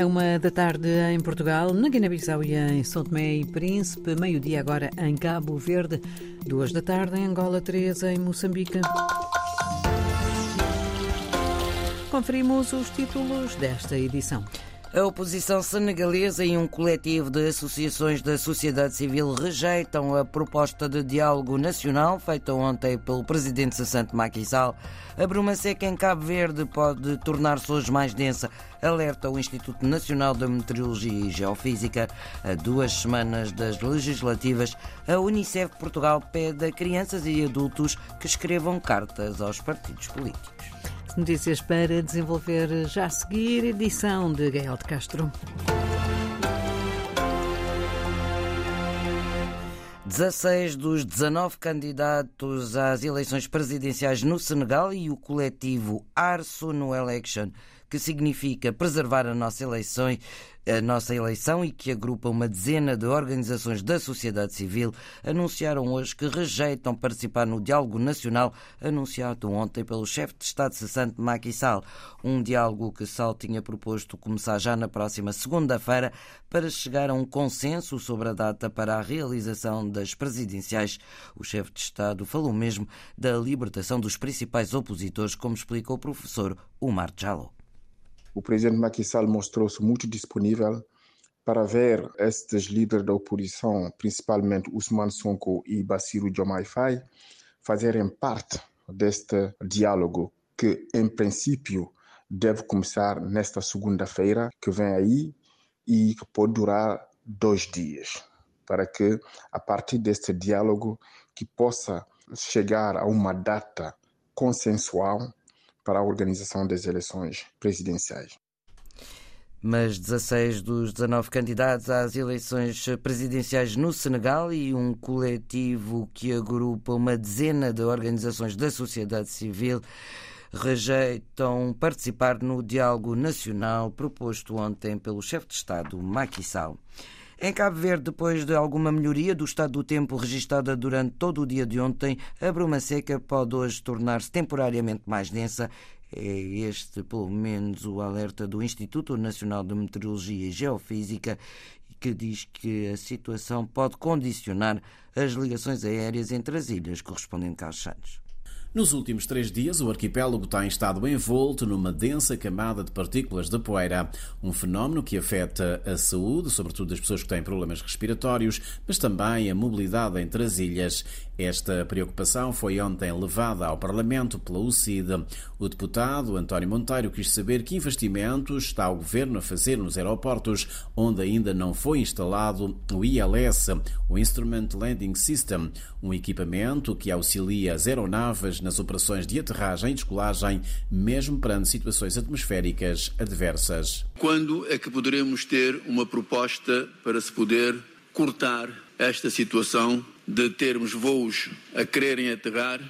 É uma da tarde em Portugal, na Guiné-Bissau e em São Tomé e Príncipe, meio-dia agora em Cabo Verde, duas da tarde em Angola, três em Moçambique. Conferimos os títulos desta edição. A oposição senegalesa e um coletivo de associações da sociedade civil rejeitam a proposta de diálogo nacional feita ontem pelo presidente Sassante Macky Sall. A bruma seca em Cabo Verde pode tornar-se hoje mais densa, alerta o Instituto Nacional de Meteorologia e Geofísica. A duas semanas das legislativas, a Unicef Portugal pede a crianças e adultos que escrevam cartas aos partidos políticos. Notícias para desenvolver já a seguir, edição de Gael de Castro. 16 dos 19 candidatos às eleições presidenciais no Senegal e o coletivo Arso no Election, que significa preservar a nossa eleição, a nossa eleição e que agrupa uma dezena de organizações da sociedade civil, anunciaram hoje que rejeitam participar no diálogo nacional anunciado ontem pelo chefe de Estado cessante Macky Sall. Um diálogo que Sall tinha proposto começar já na próxima segunda-feira para chegar a um consenso sobre a data para a realização das presidenciais. O chefe de Estado falou mesmo da libertação dos principais opositores, como explica o professor Umar Jallo o presidente Macky Sall mostrou-se muito disponível para ver estes líderes da oposição, principalmente Usman Sonko e Bassirou Diomaye Faye, fazerem parte deste diálogo que, em princípio, deve começar nesta segunda-feira que vem aí e que pode durar dois dias, para que, a partir deste diálogo, que possa chegar a uma data consensual para a organização das eleições presidenciais. Mas 16 dos 19 candidatos às eleições presidenciais no Senegal e um coletivo que agrupa uma dezena de organizações da sociedade civil rejeitam participar no diálogo nacional proposto ontem pelo chefe de Estado, Macky Sall. Em Cabo Verde, depois de alguma melhoria do estado do tempo registada durante todo o dia de ontem, a bruma seca pode hoje tornar-se temporariamente mais densa. É este, pelo menos, o alerta do Instituto Nacional de Meteorologia e Geofísica, que diz que a situação pode condicionar as ligações aéreas entre as ilhas correspondentes aos Santos. Nos últimos três dias, o arquipélago tem estado envolto numa densa camada de partículas de poeira, um fenómeno que afeta a saúde, sobretudo das pessoas que têm problemas respiratórios, mas também a mobilidade entre as ilhas. Esta preocupação foi ontem levada ao Parlamento pela UCID. O deputado António Monteiro quis saber que investimentos está o governo a fazer nos aeroportos onde ainda não foi instalado o ILS, o Instrument Landing System, um equipamento que auxilia as aeronaves nas operações de aterragem e descolagem, mesmo perante situações atmosféricas adversas. Quando é que poderemos ter uma proposta para se poder cortar esta situação de termos voos a quererem aterrar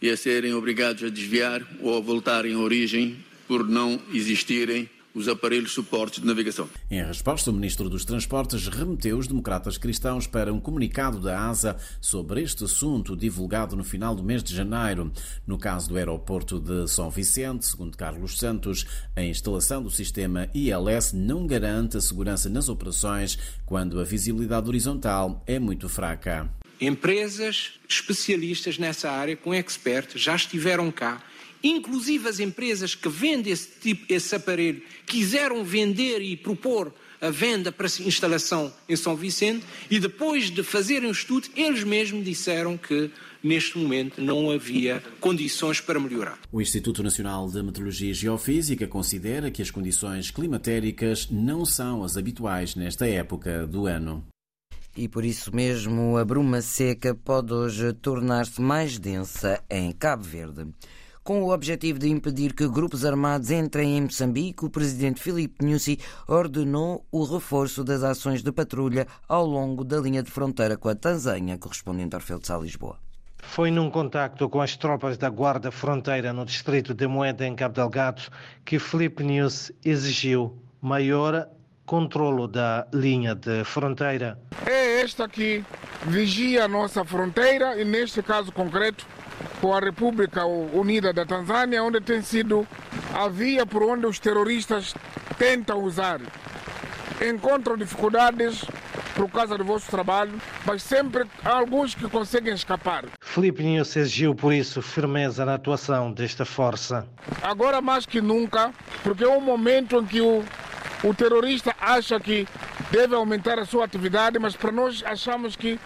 e a serem obrigados a desviar ou a voltarem à origem por não existirem os aparelhos suportes de navegação. Em resposta, o Ministro dos Transportes remeteu os democratas cristãos para um comunicado da ASA sobre este assunto divulgado no final do mês de janeiro. No caso do aeroporto de São Vicente, segundo Carlos Santos, a instalação do sistema ILS não garante a segurança nas operações quando a visibilidade horizontal é muito fraca. Empresas especialistas nessa área, com experts, já estiveram cá Inclusive as empresas que vendem esse, tipo, esse aparelho quiseram vender e propor a venda para instalação em São Vicente e depois de fazerem o estudo, eles mesmos disseram que neste momento não havia condições para melhorar. O Instituto Nacional de Meteorologia e Geofísica considera que as condições climatéricas não são as habituais nesta época do ano. E por isso mesmo a bruma seca pode hoje tornar-se mais densa em Cabo Verde. Com o objetivo de impedir que grupos armados entrem em Moçambique, o presidente Filipe Nyusi ordenou o reforço das ações de patrulha ao longo da linha de fronteira com a Tanzânia, correspondente ao Orfeu de Sá, Lisboa. Foi num contacto com as tropas da Guarda Fronteira no distrito de Moeda, em Cabo Delgado, que Filipe Nyusi exigiu maior controlo da linha de fronteira. É esta que vigia a nossa fronteira e, neste caso concreto, com a República Unida da Tanzânia, onde tem sido a via por onde os terroristas tentam usar encontram dificuldades por causa do vosso trabalho, mas sempre há alguns que conseguem escapar. Felipe Nunes exigiu, por isso, firmeza na atuação desta força. Agora mais que nunca, porque é um momento em que o, o terrorista acha que deve aumentar a sua atividade, mas para nós achamos que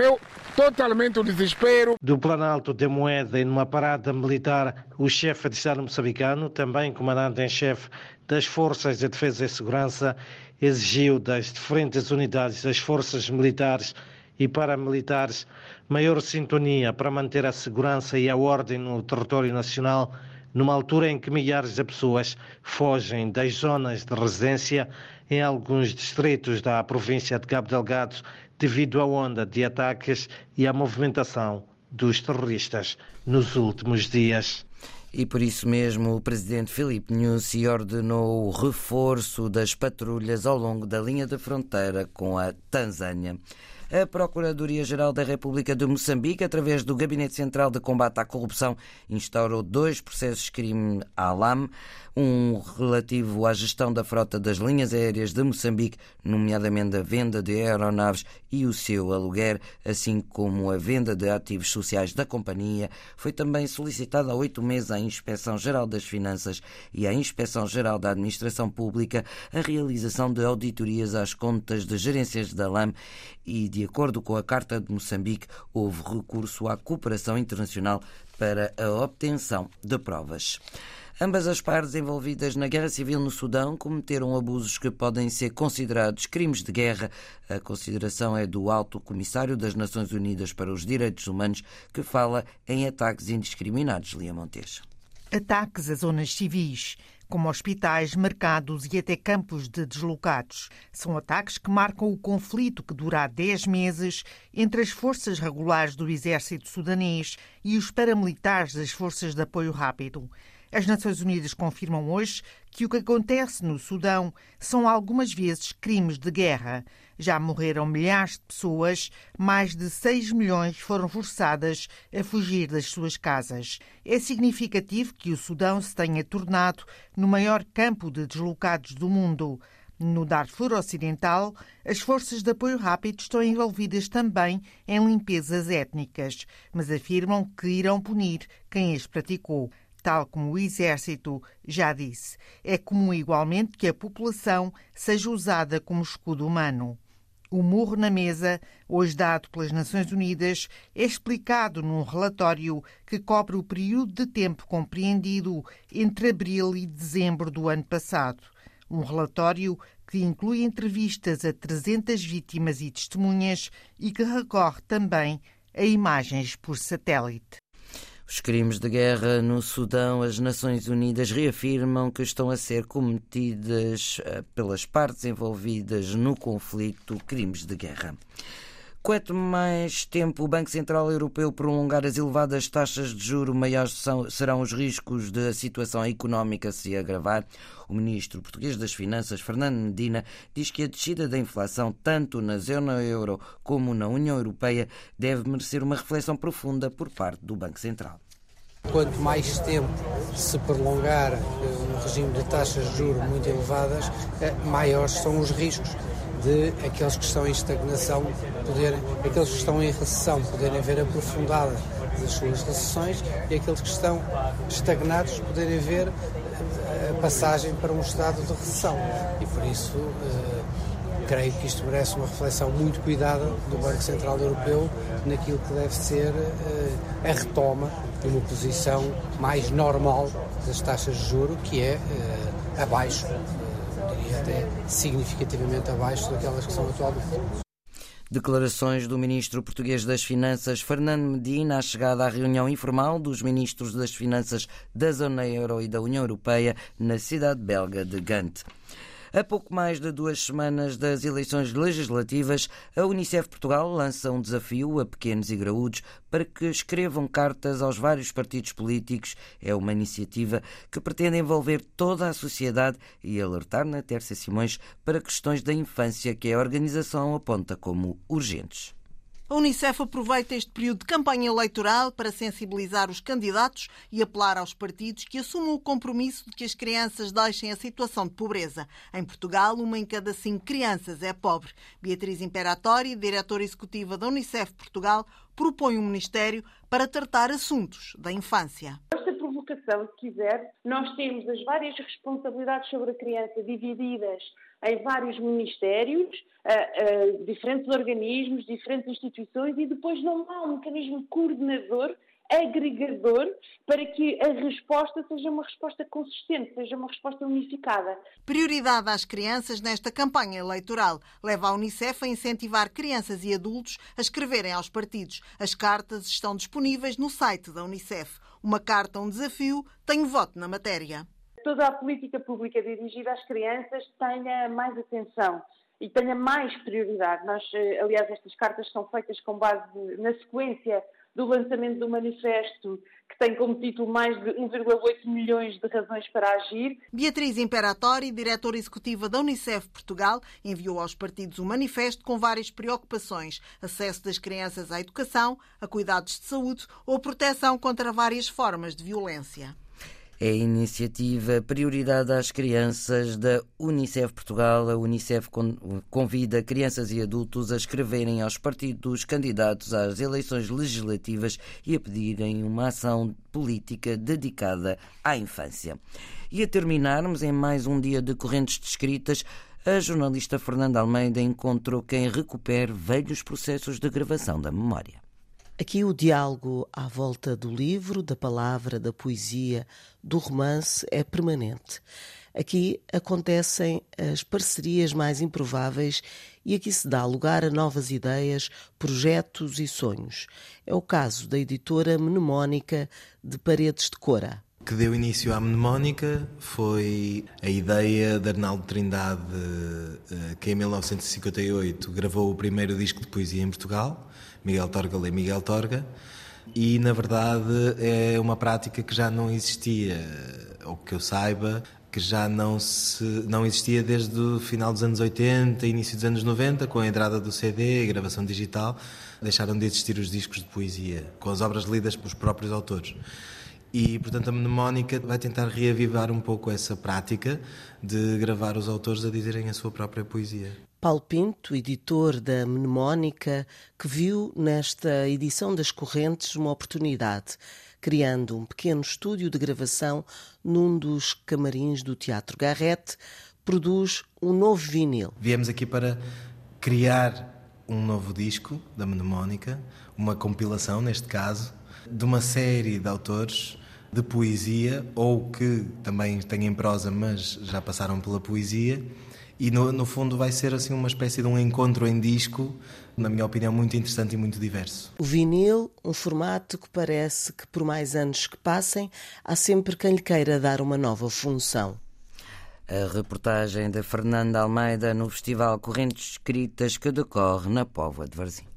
é totalmente o desespero. Do Planalto de Moeda e numa parada militar, o chefe de Estado moçambicano, também comandante em chefe das Forças de Defesa e Segurança, exigiu das diferentes unidades das forças militares e paramilitares maior sintonia para manter a segurança e a ordem no território nacional, numa altura em que milhares de pessoas fogem das zonas de residência em alguns distritos da província de Cabo Delgado devido à onda de ataques e à movimentação dos terroristas nos últimos dias. E por isso mesmo o presidente Filipe Nyusi ordenou o reforço das patrulhas ao longo da linha de fronteira com a Tanzânia. A Procuradoria-Geral da República de Moçambique, através do Gabinete Central de Combate à Corrupção, instaurou dois processos de crime à LAM, um relativo à gestão da frota das linhas aéreas de Moçambique, nomeadamente a venda de aeronaves e o seu aluguer, assim como a venda de ativos sociais da companhia. Foi também solicitada há oito meses à Inspeção-Geral das Finanças e à Inspeção-Geral da Administração Pública a realização de auditorias às contas de gerências da LAM e, de acordo com a Carta de Moçambique, houve recurso à cooperação internacional para a obtenção de provas. Ambas as partes envolvidas na guerra civil no Sudão cometeram abusos que podem ser considerados crimes de guerra. A consideração é do Alto Comissário das Nações Unidas para os Direitos Humanos, que fala em ataques indiscriminados. Lia Montes. Ataques a zonas civis, como hospitais, mercados e até campos de deslocados. São ataques que marcam o conflito que dura há 10 meses entre as forças regulares do exército sudanês e os paramilitares das forças de apoio rápido. As Nações Unidas confirmam hoje que o que acontece no Sudão são algumas vezes crimes de guerra. Já morreram milhares de pessoas, mais de 6 milhões foram forçadas a fugir das suas casas. É significativo que o Sudão se tenha tornado no maior campo de deslocados do mundo. No Darfur Ocidental, as forças de apoio rápido estão envolvidas também em limpezas étnicas, mas afirmam que irão punir quem as praticou tal como o Exército já disse. É comum igualmente que a população seja usada como escudo humano. O murro na mesa, hoje dado pelas Nações Unidas, é explicado num relatório que cobre o período de tempo compreendido entre abril e dezembro do ano passado. Um relatório que inclui entrevistas a 300 vítimas e testemunhas e que recorre também a imagens por satélite. Os crimes de guerra no Sudão, as Nações Unidas reafirmam que estão a ser cometidas eh, pelas partes envolvidas no conflito crimes de guerra. Quanto mais tempo o Banco Central Europeu prolongar as elevadas taxas de juro, maiores são, serão os riscos de a situação económica se agravar. O ministro português das Finanças, Fernando Medina, diz que a descida da inflação, tanto na zona euro como na União Europeia, deve merecer uma reflexão profunda por parte do Banco Central. Quanto mais tempo se prolongar um regime de taxas de juros muito elevadas, eh, maiores são os riscos de aqueles que estão em estagnação poderem, aqueles que estão em recessão poderem ver aprofundadas as suas recessões e aqueles que estão estagnados poderem ver eh, a passagem para um estado de recessão. E por isso eh, creio que isto merece uma reflexão muito cuidada do Banco Central Europeu naquilo que deve ser eh, a retoma uma posição mais normal das taxas de juro, que é abaixo diria até significativamente abaixo daquelas que são atualmente. Declarações do ministro português das Finanças, Fernando Medina, à chegada à reunião informal dos ministros das Finanças da Zona Euro e da União Europeia na cidade belga de Gante. A pouco mais de duas semanas das eleições legislativas, a Unicef Portugal lança um desafio a pequenos e graúdos para que escrevam cartas aos vários partidos políticos. É uma iniciativa que pretende envolver toda a sociedade e alertar na Terça Simões para questões da infância que a organização aponta como urgentes. A Unicef aproveita este período de campanha eleitoral para sensibilizar os candidatos e apelar aos partidos que assumam o compromisso de que as crianças deixem a situação de pobreza. Em Portugal, uma em cada cinco crianças é pobre. Beatriz Imperatori, diretora executiva da Unicef Portugal, propõe um ministério para tratar assuntos da infância Esta provocação, se quiser, nós temos as várias responsabilidades sobre a criança divididas em vários ministérios, uh, uh, diferentes organismos, diferentes instituições e depois não há um mecanismo coordenador agregador para que a resposta seja uma resposta consistente, seja uma resposta unificada. Prioridade às crianças nesta campanha eleitoral leva a Unicef a incentivar crianças e adultos a escreverem aos partidos. As cartas estão disponíveis no site da Unicef. Uma carta, um desafio, tem voto na matéria toda a política pública dirigida às crianças tenha mais atenção e tenha mais prioridade. Nós, eh, aliás, estas cartas são feitas com base na sequência do lançamento do manifesto, que tem como título mais de 1,8 milhões de razões para agir. Beatriz Imperatori, diretora executiva da Unicef Portugal, enviou aos partidos um manifesto com várias preocupações: acesso das crianças à educação, a cuidados de saúde ou proteção contra várias formas de violência. É a iniciativa Prioridade às Crianças da Unicef Portugal. A Unicef convida crianças e adultos a escreverem aos partidos candidatos às eleições legislativas e a pedirem uma ação política dedicada à infância. E a terminarmos em mais um dia de correntes descritas, a jornalista Fernanda Almeida encontrou quem recupere velhos processos de gravação da memória. Aqui o diálogo à volta do livro, da palavra, da poesia, do romance é permanente. Aqui acontecem as parcerias mais improváveis e aqui se dá lugar a novas ideias, projetos e sonhos. É o caso da editora mnemónica de Paredes de Cora. O que deu início à mnemónica foi a ideia de Arnaldo Trindade, eh, que em 1958 gravou o primeiro disco de poesia em Portugal Miguel Torga lê Miguel Torga, e na verdade é uma prática que já não existia, ou que eu saiba, que já não, se, não existia desde o final dos anos 80, início dos anos 90, com a entrada do CD e gravação digital, deixaram de existir os discos de poesia, com as obras lidas pelos próprios autores. E, portanto, a mnemónica vai tentar reavivar um pouco essa prática de gravar os autores a dizerem a sua própria poesia. Paulo Pinto, editor da Mnemónica, que viu nesta edição das Correntes uma oportunidade, criando um pequeno estúdio de gravação num dos camarins do Teatro Garrete, produz um novo vinil. Viemos aqui para criar um novo disco da Mnemónica, uma compilação, neste caso, de uma série de autores de poesia, ou que também têm em prosa, mas já passaram pela poesia e no, no fundo vai ser assim uma espécie de um encontro em disco, na minha opinião, muito interessante e muito diverso. O vinil, um formato que parece que por mais anos que passem, há sempre quem lhe queira dar uma nova função. A reportagem de Fernanda Almeida no Festival Correntes Escritas que decorre na Póvoa de Varzim.